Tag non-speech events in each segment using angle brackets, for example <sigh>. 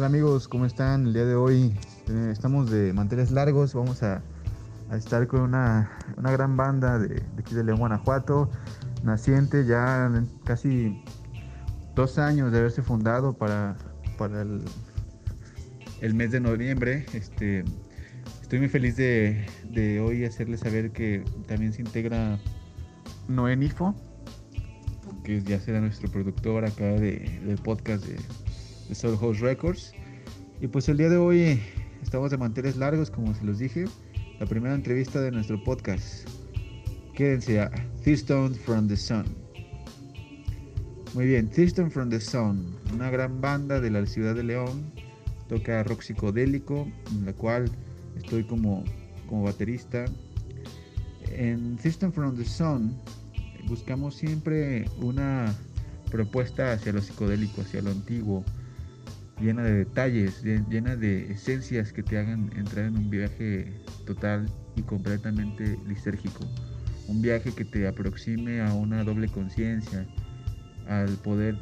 Hola amigos, ¿cómo están? El día de hoy eh, estamos de manteles largos, vamos a, estar con una, gran banda de, aquí de León, Guanajuato, naciente ya casi dos años de haberse fundado para, para el, el mes de noviembre. Este, estoy muy feliz de, hoy hacerles saber que también se integra Noé Nifo, que ya será nuestro productor acá de, del podcast de, de Soul House Records. Y pues el día de hoy estamos de manteles largos, como se los dije. La primera entrevista de nuestro podcast. Quédense a Thirston from the Sun. Muy bien, Thirston from the Sun, una gran banda de la ciudad de León. Toca rock psicodélico, en la cual estoy como, como baterista. En Thirston from the Sun buscamos siempre una propuesta hacia lo psicodélico, hacia lo antiguo, llena de detalles, llena de esencias que te hagan entrar en un viaje total y completamente lisérgico. Un viaje que te aproxime a una doble conciencia, al poder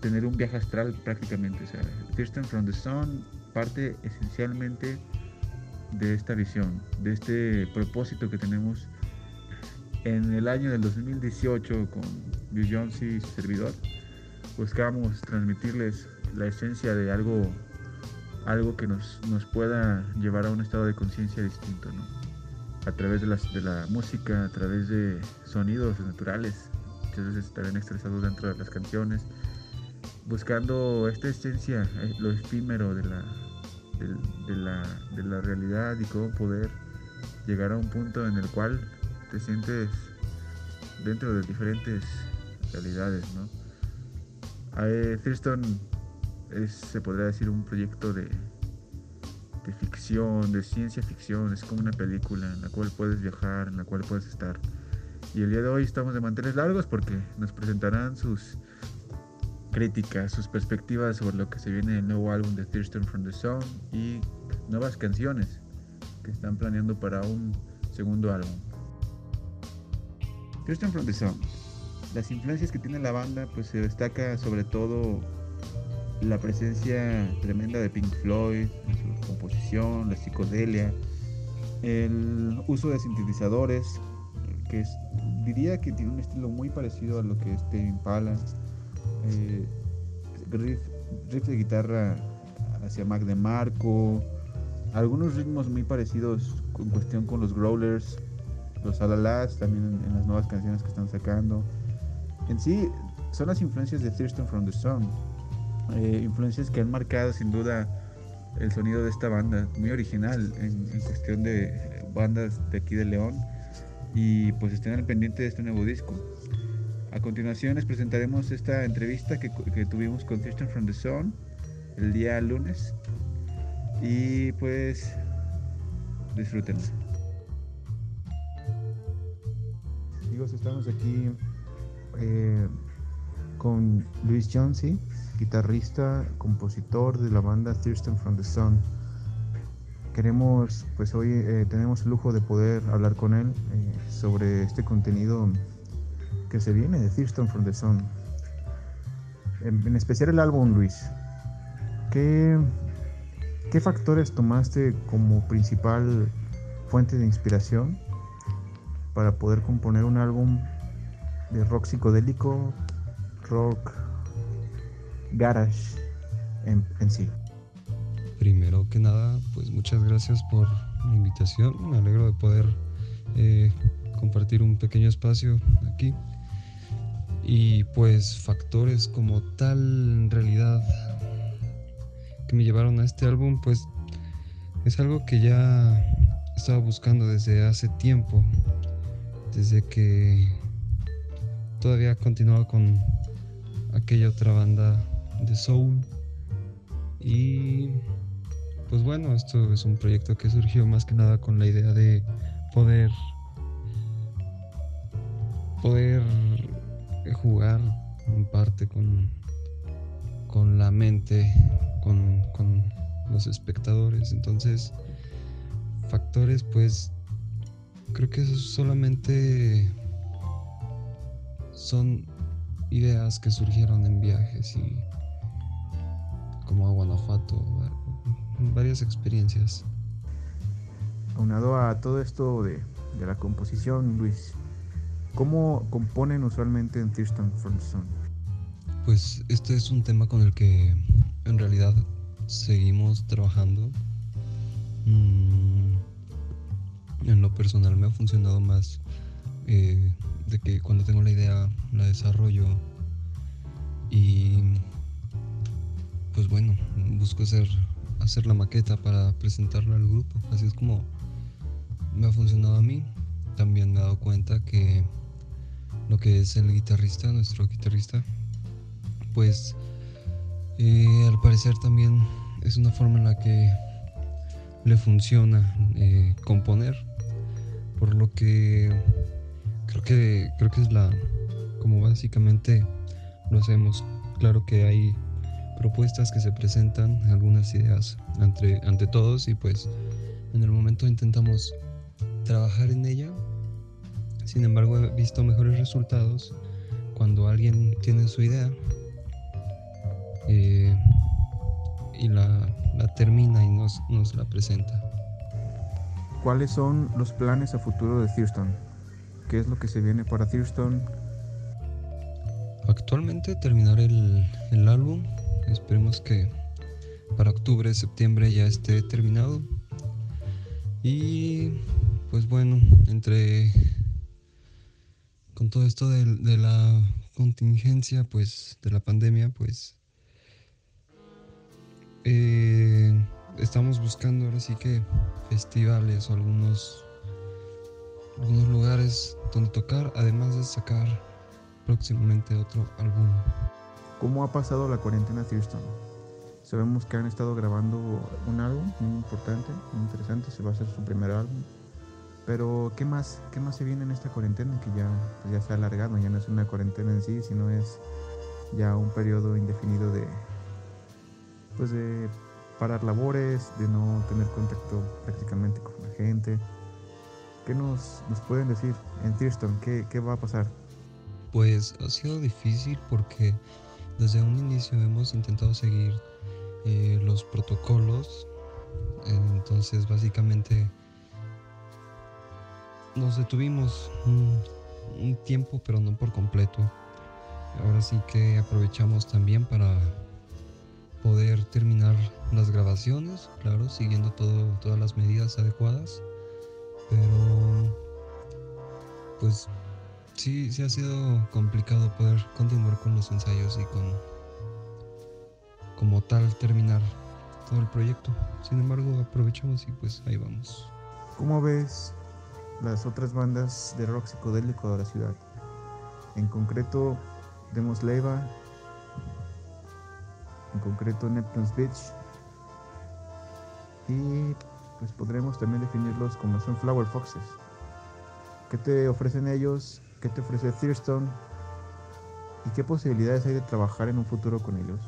tener un viaje astral prácticamente. O Thurston from the Sun parte esencialmente de esta visión, de este propósito que tenemos en el año del 2018 con Jones y su servidor. Buscamos transmitirles la esencia de algo, algo que nos, nos pueda llevar a un estado de conciencia distinto, ¿no? A través de, las, de la música, a través de sonidos naturales, muchas veces también expresados dentro de las canciones, buscando esta esencia, eh, lo efímero de la, de, la, de la realidad y cómo poder llegar a un punto en el cual te sientes dentro de diferentes realidades, ¿no? Thurston es, se podría decir, un proyecto de, de ficción, de ciencia ficción. Es como una película en la cual puedes viajar, en la cual puedes estar. Y el día de hoy estamos de manteles largos porque nos presentarán sus críticas, sus perspectivas sobre lo que se viene en el nuevo álbum de Thurston from the Sun y nuevas canciones que están planeando para un segundo álbum. Thurston from the Sun. Las influencias que tiene la banda pues se destaca sobre todo la presencia tremenda de Pink Floyd, su composición, la psicodelia, el uso de sintetizadores, que diría que tiene un estilo muy parecido a lo que es Tame Impala, eh, riff, de guitarra hacia Mac de Marco, algunos ritmos muy parecidos en cuestión con los growlers, los alalas también en, las nuevas canciones que están sacando. En sí, son las influencias de Thurston from the Sun eh, influencias que han marcado sin duda el sonido de esta banda, muy original en, cuestión de bandas de aquí de León. Y pues estén al pendiente de este nuevo disco. A continuación les presentaremos esta entrevista que, tuvimos con Christian from the Sun el día lunes. Y pues disfruten. Amigos, estamos aquí eh, con Luis Jonesy guitarrista, compositor de la banda Thurston from the Sun. Queremos, pues hoy eh, tenemos el lujo de poder hablar con él eh, sobre este contenido que se viene de Thurston from the Sun. En, especial el álbum, Luis. ¿Qué, ¿Qué factores tomaste como principal fuente de inspiración para poder componer un álbum de rock psicodélico, rock garage en, sí. Primero que nada, pues muchas gracias por la invitación. Me alegro de poder eh, compartir un pequeño espacio aquí. Y pues factores como tal, en realidad, que me llevaron a este álbum, pues es algo que ya estaba buscando desde hace tiempo, desde que todavía continuaba con aquella otra banda de Soul. Y pues bueno, esto es un proyecto que surgió más que nada con la idea de poder poder jugar en parte con, con la mente, con, con los espectadores. Entonces, factores, pues creo que eso solamente son ideas que surgieron en viajes y como a Guanajuato, varias experiencias. Aunado a todo esto de, de la composición, Luis, ¿cómo componen usualmente en Thurston from Sun? Pues este es un tema con el que en realidad seguimos trabajando. Mm, en lo personal me ha funcionado más eh, de que cuando tengo la idea la desarrollo y pues bueno, busco hacer, hacer la maqueta para presentarla al grupo. Así es como me ha funcionado a mí. También me he dado cuenta que lo que es el guitarrista, nuestro guitarrista, pues eh, al parecer también es una forma en la que le funciona eh, componer, por lo que creo que creo que es la como básicamente lo hacemos. Claro que hay propuestas que se presentan, algunas ideas ante, ante todos y pues en el momento intentamos trabajar en ella. Sin embargo, he visto mejores resultados cuando alguien tiene su idea eh, y la, termina y nos, nos la presenta. ¿Cuáles son los planes a futuro de Thurston? ¿Qué es lo que se viene para Thurston? Actualmente terminar el, el álbum. Esperemos que para octubre, septiembre ya esté terminado. Y pues bueno, entre con todo esto de, la contingencia, pues de la pandemia, pues eh, estamos buscando ahora sí que festivales o algunos, algunos lugares donde tocar, además de sacar próximamente otro álbum. ¿Cómo ha pasado la cuarentena Thurston? Sabemos que han estado grabando un álbum muy importante, muy interesante, se va a hacer su primer álbum. Pero ¿qué más, qué más se viene en esta cuarentena que ya, pues ya se ha alargado? Ya no es una cuarentena en sí, sino es ya un periodo indefinido de, pues de parar labores, de no tener contacto prácticamente con la gente. ¿Qué nos, pueden decir en Thurston? ¿Qué, ¿Qué va a pasar? Pues ha sido difícil porque desde un inicio hemos intentado seguir eh, los protocolos. Entonces básicamente nos detuvimos un, tiempo, pero no por completo. Ahora sí que aprovechamos también para poder terminar las grabaciones, claro, siguiendo todas las medidas adecuadas. Pero pues sí, sí ha sido complicado poder continuar con los ensayos y con como tal terminar todo el proyecto. Sin embargo, aprovechamos y pues ahí vamos. ¿Cómo ves las otras bandas de rock psicodélico de la ciudad? En concreto, Demos Leiva en concreto Neptune's Beach. Y pues podremos también definirlos como son Flower Foxes. ¿Qué te ofrecen ellos? ¿Qué te ofrece Thurston? ¿Y qué posibilidades hay de trabajar en un futuro con ellos?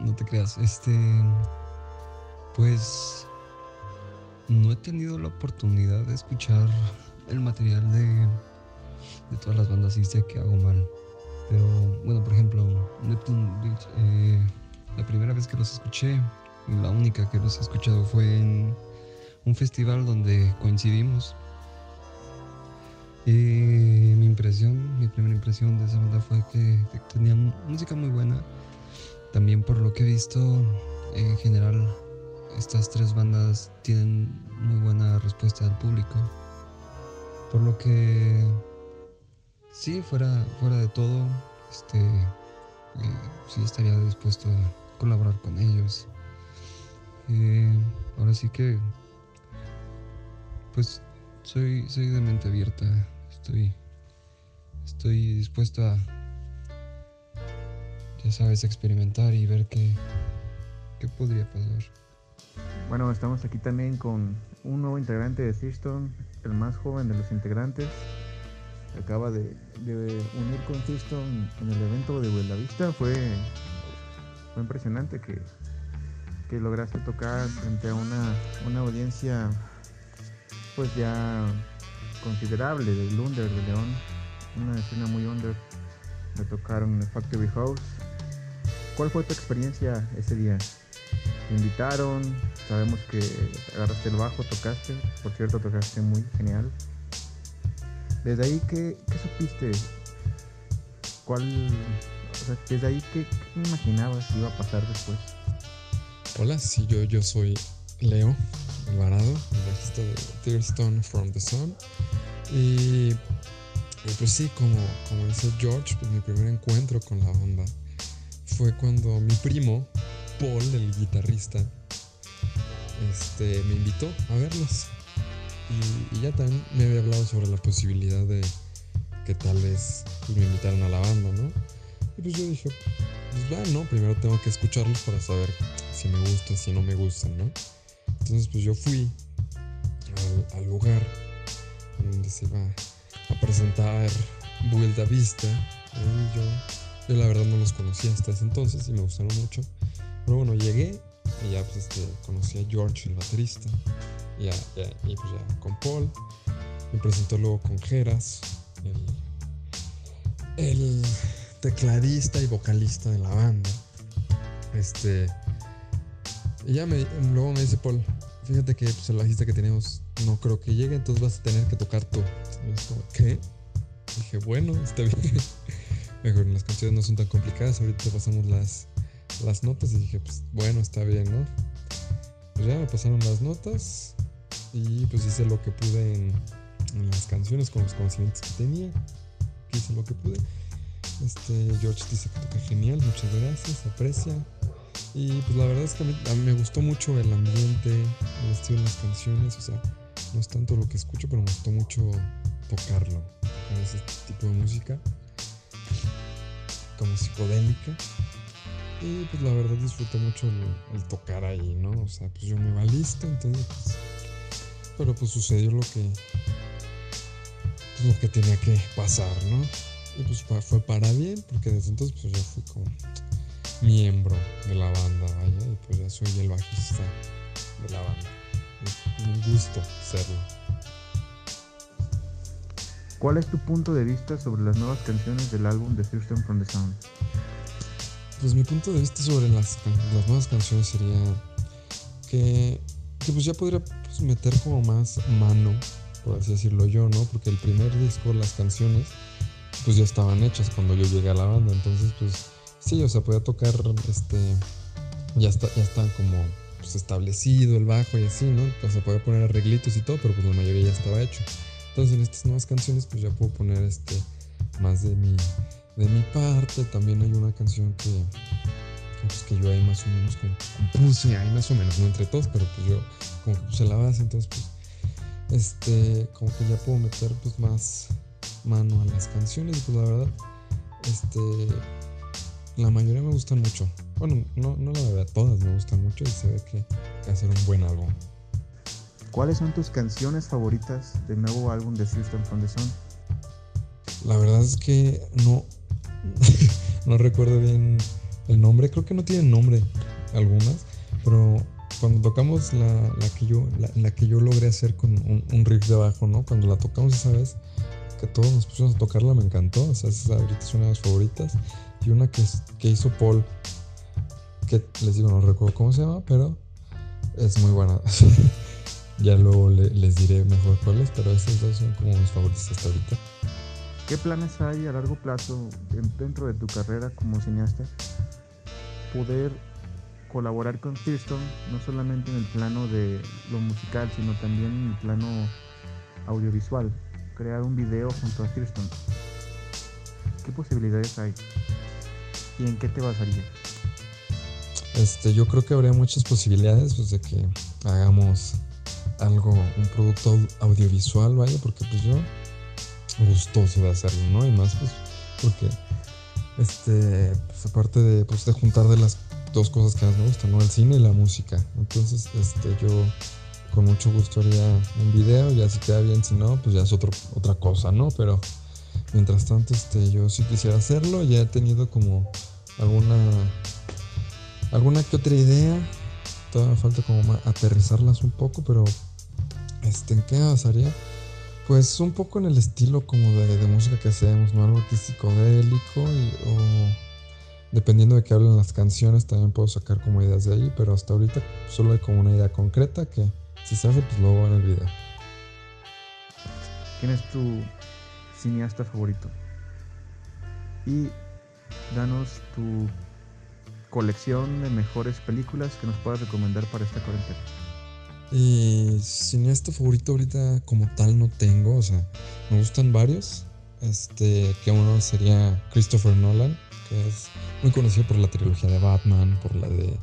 No te creas, este. Pues no he tenido la oportunidad de escuchar el material de, de todas las bandas y sé que hago mal. Pero bueno, por ejemplo, Neptune Beach, eh, la primera vez que los escuché, la única que los he escuchado fue en un festival donde coincidimos. Y mi impresión, mi primera impresión de esa banda fue que, tenían música muy buena. También por lo que he visto, en general estas tres bandas tienen muy buena respuesta del público. Por lo que sí, fuera, fuera de todo, este eh, sí estaría dispuesto a colaborar con ellos. Eh, ahora sí que pues soy, soy de mente abierta. Estoy. Estoy dispuesto a. Ya sabes, experimentar y ver qué. qué podría pasar. Bueno, estamos aquí también con un nuevo integrante de Siston, el más joven de los integrantes. Acaba de, unir con Siston en el evento de Vista. Fue, fue impresionante que, que lograste tocar frente a una, una audiencia pues ya considerable del Under de León, una escena muy under. Me tocaron en Factory House. ¿Cuál fue tu experiencia ese día? Te invitaron, sabemos que agarraste el bajo, tocaste, por cierto tocaste muy genial. Desde ahí, ¿qué, qué supiste? ¿Cuál, sea, desde ahí, ¿qué, qué imaginabas que iba a pasar después? Hola, sí, yo, yo soy Leo Alvarado, el bajista de Tearstone from the Sun. Y, pues sí, como, como dice George, pues mi primer encuentro con la banda fue cuando mi primo, Paul, el guitarrista, este, me invitó a verlos. Y, ya también me había hablado sobre la posibilidad de que tal vez me invitaran a la banda, ¿no? Y pues yo dije, pues va, ¿no? Primero tengo que escucharlos para saber si me gustan, si no me gustan, ¿no? Entonces pues yo fui al, lugar donde se va a presentar Vuelta Vista. Y yo, yo la verdad no los conocía hasta ese entonces y me gustaron mucho. Pero bueno, llegué y ya pues este, conocí a George, el baterista. Y, ya, y pues ya con Paul. Me presentó luego con Geras, el, el tecladista y vocalista de la banda. Este. Y ya me, luego me dice Paul, fíjate que pues, el bajista que tenemos no creo que llegue, entonces vas a tener que tocar tú. Y yo como, ¿qué? dije, bueno, está bien. <laughs> Mejor, las canciones no son tan complicadas, ahorita pasamos las, las notas y dije, pues bueno, está bien, ¿no? Pues ya me pasaron las notas y pues hice lo que pude en, en las canciones con los conocimientos que tenía. Hice lo que pude. Este, George dice que toca genial, muchas gracias, aprecia. Y pues la verdad es que a mí, me gustó mucho el ambiente, el estilo de las canciones, o sea, no es tanto lo que escucho, pero me gustó mucho tocarlo, tocar ese tipo de música, como psicodélica. Y pues la verdad disfruté mucho el, tocar ahí, ¿no? O sea, pues yo me va listo, entonces pues, Pero pues sucedió lo que... Pues, lo que tenía que pasar, ¿no? Y pues fue para bien, porque desde entonces pues yo fui como miembro de la banda, vaya, y pues ya soy el bajista de la banda. Es un gusto serlo. ¿Cuál es tu punto de vista sobre las nuevas canciones del álbum The System from the Sound? Pues mi punto de vista sobre las, las nuevas canciones sería que, que pues ya podría pues, meter como más mano, por así decirlo yo, ¿no? Porque el primer disco, las canciones, pues ya estaban hechas cuando yo llegué a la banda. Entonces, pues sí, o sea, podía tocar, este, ya está, ya está como pues, establecido el bajo y así, ¿no? O sea, podía poner arreglitos y todo, pero pues la mayoría ya estaba hecho. Entonces en estas nuevas canciones, pues ya puedo poner este, más de mi, de mi parte. También hay una canción que, pues, que yo ahí más o menos compuse, ahí más o menos, no entre todos, pero pues yo como que puse la base, entonces pues, este, como que ya puedo meter pues más mano a las canciones y pues la verdad, este, la mayoría me gustan mucho. Bueno, no, no la verdad, todas me gustan mucho y se ve que a ser un buen álbum. ¿Cuáles son tus canciones favoritas del nuevo álbum de System from the Sun? La verdad es que no, <laughs> no recuerdo bien el nombre. Creo que no tienen nombre algunas, pero cuando tocamos la, la que yo la, que yo logré hacer con un, un, riff de bajo, ¿no? Cuando la tocamos esa vez que todos nos pusimos a tocarla, me encantó. O sea, esa ahorita es una de mis favoritas. Y una que, que hizo Paul, que les digo, no recuerdo cómo se llama, pero es muy buena. <laughs> ya luego les diré mejor cuáles, pero esas dos son como mis favoritas hasta ahorita. ¿Qué planes hay a largo plazo dentro de tu carrera como cineasta? Poder colaborar con Kirsten, no solamente en el plano de lo musical, sino también en el plano audiovisual crear un video junto a Kirsten. ¿Qué posibilidades hay? ¿Y en qué te basarías? Este, yo creo que habría muchas posibilidades pues, de que hagamos algo, un producto audiovisual, vaya, porque pues yo gustoso de hacerlo, ¿no? Y más pues porque este, pues aparte de, pues, de juntar de las dos cosas que más me gustan, ¿no? El cine y la música. Entonces, este, yo con mucho gusto haría un video, ya si queda bien, si no, pues ya es otro, otra cosa, ¿no? Pero mientras tanto, este, yo sí quisiera hacerlo, ya he tenido como alguna, alguna que otra idea, todavía me falta como aterrizarlas un poco, pero este, ¿en qué basaría? Pues un poco en el estilo como de, música que hacemos, ¿no? Algo que psicodélico y, o dependiendo de qué hablen las canciones también puedo sacar como ideas de ahí, pero hasta ahorita solo hay como una idea concreta que si se hace pues luego en el video. ¿Quién es tu cineasta favorito? Y danos tu colección de mejores películas que nos puedas recomendar para esta cuarentena. Y cineasta favorito ahorita como tal no tengo, o sea, me gustan varios. Este, que uno sería Christopher Nolan, que es muy conocido por la trilogía de Batman, por la de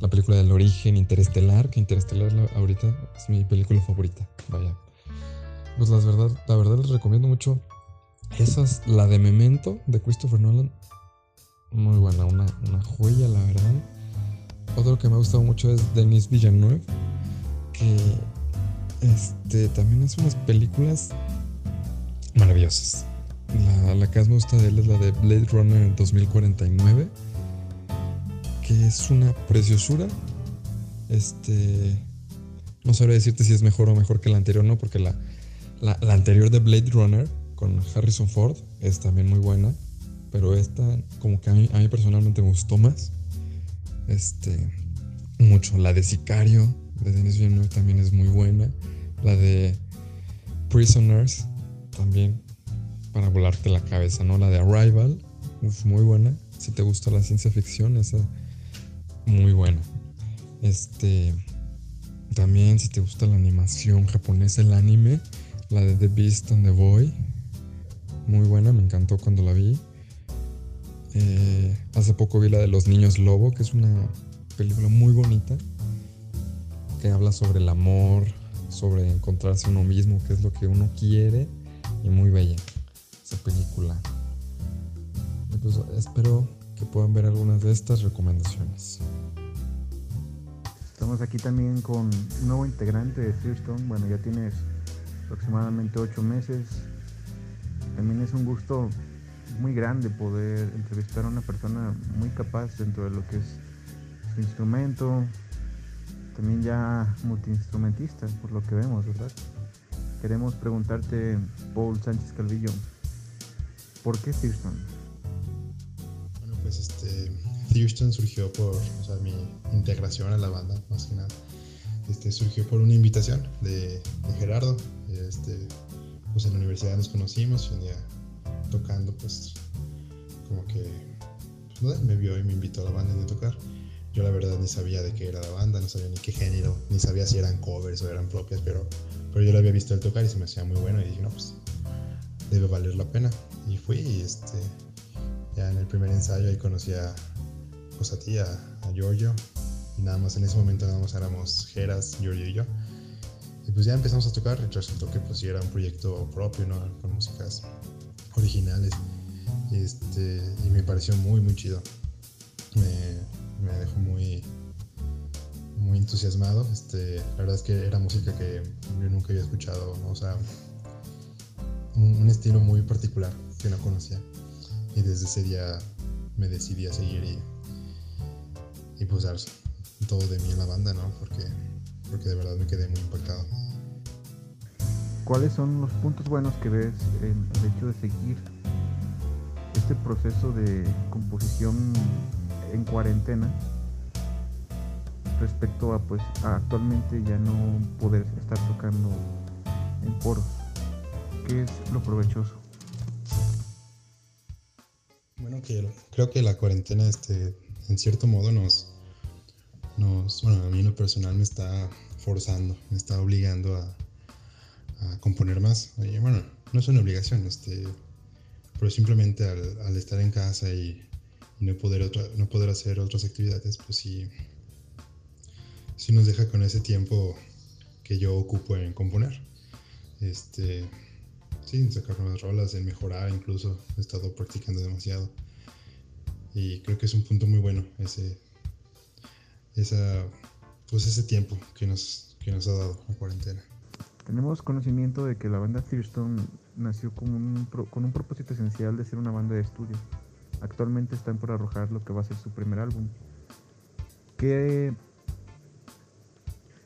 la película del origen, Interestelar, que Interestelar ahorita es mi película favorita. Vaya. Pues la verdad, la verdad les recomiendo mucho. Esa es la de Memento de Christopher Nolan. Muy buena, una, una joya, la verdad. Otro que me ha gustado mucho es Denis Villeneuve este, también hace unas películas maravillosas. La, la, que más me gusta de él es la de Blade Runner 2049, es una preciosura. Este, no sabría decirte si es mejor o mejor que la anterior, no, porque la, la, anterior de Blade Runner con Harrison Ford es también muy buena, pero esta como que a mí, a mí personalmente me gustó más. Este, mucho. La de Sicario de Denis Villeneuve también es muy buena. La de Prisoners también para volarte la cabeza, ¿no? La de Arrival, muy buena. Si te gusta la ciencia ficción, esa muy buena. Este también si te gusta la animación japonesa, el anime, la de The Beast and the Boy, muy buena, me encantó cuando la vi. Eh, hace poco vi la de Los Niños Lobo, que es una película muy bonita que habla sobre el amor, sobre encontrarse uno mismo, qué es lo que uno quiere, y muy bella esa película. espero que puedan ver algunas de estas recomendaciones. Estamos aquí también con un nuevo integrante de Freestone. Bueno, ya tienes aproximadamente ocho meses. También es un gusto muy grande poder entrevistar a una persona muy capaz dentro de lo que es su instrumento, también ya multiinstrumentista, por lo que vemos, ¿verdad? Queremos preguntarte, Paul Sánchez Calvillo, ¿por qué Thurston? Pues este, surgió por, mi integración a la banda, más que nada. Este, surgió por una invitación de, Gerardo. Este, pues en la universidad nos conocimos y un día tocando, pues como que pues, me vio y me invitó a la banda a tocar. Yo la verdad ni sabía de qué era la banda, no sabía ni qué género, ni sabía si eran covers o eran propias, pero, pero yo lo había visto el tocar y se me hacía muy bueno y dije, no, pues debe valer la pena. Y fui y este, ya en el primer ensayo ahí conocí a, pues a ti, a, Giorgio, y nada más en ese momento nada más éramos Geras, Giorgio y yo. Y pues ya empezamos a tocar resultó que pues era un proyecto propio, ¿no? Con músicas originales. Este, y me pareció muy, muy chido. Me, me dejó muy, muy entusiasmado. Este, la verdad es que era música que yo nunca había escuchado, o sea, un, estilo muy particular que no conocía. Y desde ese día me decidí a seguir y, y pues dar todo de mí en la banda, ¿no? Porque, porque de verdad me quedé muy impactado. ¿Cuáles son los puntos buenos que ves en el hecho de seguir este proceso de composición en cuarentena respecto a pues actualmente ya no poder estar tocando en foros. ¿Qué es lo provechoso? Creo que la cuarentena este, en cierto modo nos, nos, bueno, a mí en lo personal me está forzando, me está obligando a, componer más. bueno, no es una obligación, este, pero simplemente al, estar en casa y y no poder, no poder hacer otras actividades, pues sí, sí nos deja con ese tiempo que yo ocupo en componer. Este, sí, en sacar nuevas rolas, en mejorar incluso, he estado practicando demasiado. Y creo que es un punto muy bueno ese, esa, pues ese tiempo que nos, que nos ha dado la cuarentena. Tenemos conocimiento de que la banda Fearstone nació con un, con un propósito esencial de ser una banda de estudio. Actualmente están por arrojar lo que va a ser su primer álbum. ¿Qué,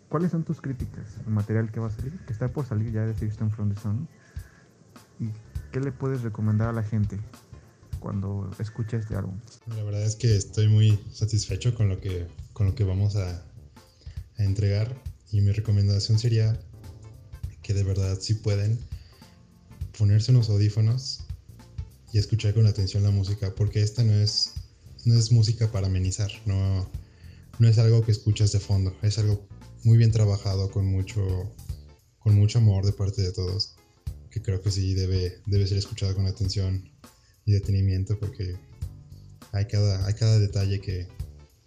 ¿cuáles son tus críticas al material que va a salir? Que está por salir ya de System from the Sun. ¿Y qué le puedes recomendar a la gente cuando escucha este álbum? La verdad es que estoy muy satisfecho con lo que, con lo que vamos a, a entregar y mi recomendación sería que de verdad si pueden ponerse unos audífonos y escuchar con atención la música porque esta no es no es música para amenizar, no, no es algo que escuchas de fondo, es algo muy bien trabajado con mucho con mucho amor de parte de todos, que creo que sí debe, debe ser escuchado con atención y detenimiento porque hay cada, hay cada detalle que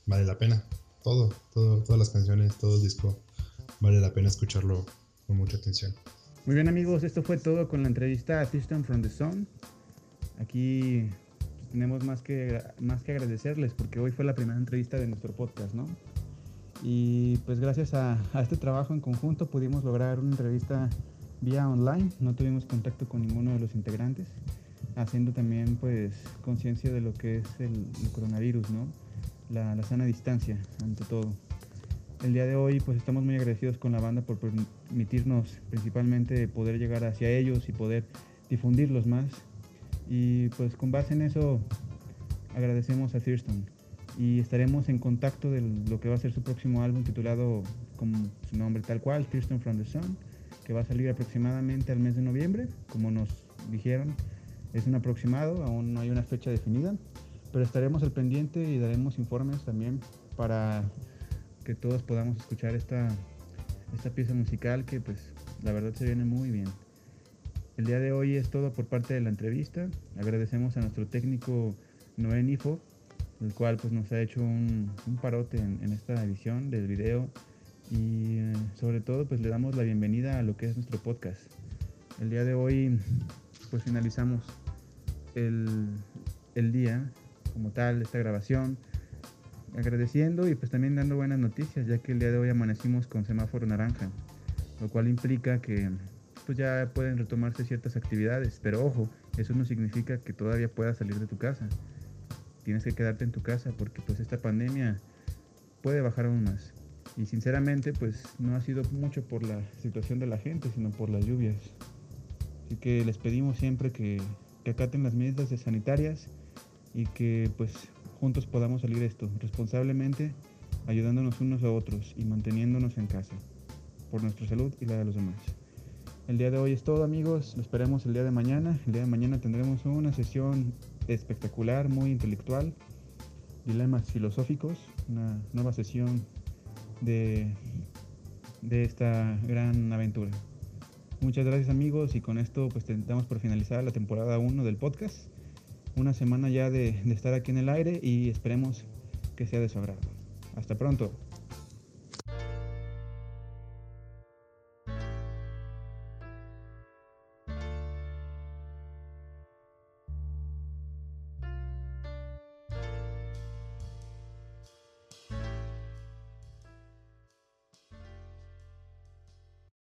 vale la pena. Todo, todo, todas las canciones, todo el disco vale la pena escucharlo con mucha atención. Muy bien amigos, esto fue todo con la entrevista a System from the Sun. Aquí tenemos más que, más que agradecerles porque hoy fue la primera entrevista de nuestro podcast, ¿no? Y pues gracias a, a este trabajo en conjunto pudimos lograr una entrevista vía online, no tuvimos contacto con ninguno de los integrantes, haciendo también pues conciencia de lo que es el, coronavirus, ¿no? La, la sana distancia ante todo. El día de hoy pues estamos muy agradecidos con la banda por permitirnos principalmente poder llegar hacia ellos y poder difundirlos más. Y pues con base en eso agradecemos a Thurston y estaremos en contacto de lo que va a ser su próximo álbum titulado como su nombre tal cual, Thurston from the Sun, que va a salir aproximadamente al mes de noviembre, como nos dijeron. Es un aproximado, aún no hay una fecha definida, pero estaremos al pendiente y daremos informes también para que todos podamos escuchar esta, esta pieza musical que pues la verdad se viene muy bien. El día de hoy es todo por parte de la entrevista. Agradecemos a nuestro técnico Noé Nifo, el cual pues nos ha hecho un, parote en, esta edición del video y eh, sobre todo pues le damos la bienvenida a lo que es nuestro podcast. El día de hoy pues finalizamos el, el día como tal, esta grabación agradeciendo y pues también dando buenas noticias, ya que el día de hoy amanecimos con semáforo naranja, lo cual implica que pues ya pueden retomarse ciertas actividades, pero ojo, eso no significa que todavía puedas salir de tu casa. Tienes que quedarte en tu casa porque pues esta pandemia puede bajar aún más. Y sinceramente pues no ha sido mucho por la situación de la gente, sino por las lluvias. Así que les pedimos siempre que, que acaten las medidas sanitarias y que pues juntos podamos salir esto responsablemente, ayudándonos unos a otros y manteniéndonos en casa, por nuestra salud y la de los demás. El día de hoy es todo amigos, lo esperamos el día de mañana. El día de mañana tendremos una sesión espectacular, muy intelectual, dilemas filosóficos, una nueva sesión de, de esta gran aventura. Muchas gracias amigos y con esto pues damos por finalizar la temporada 1 del podcast una semana ya de, de estar aquí en el aire y esperemos que sea de su agrado. Hasta pronto.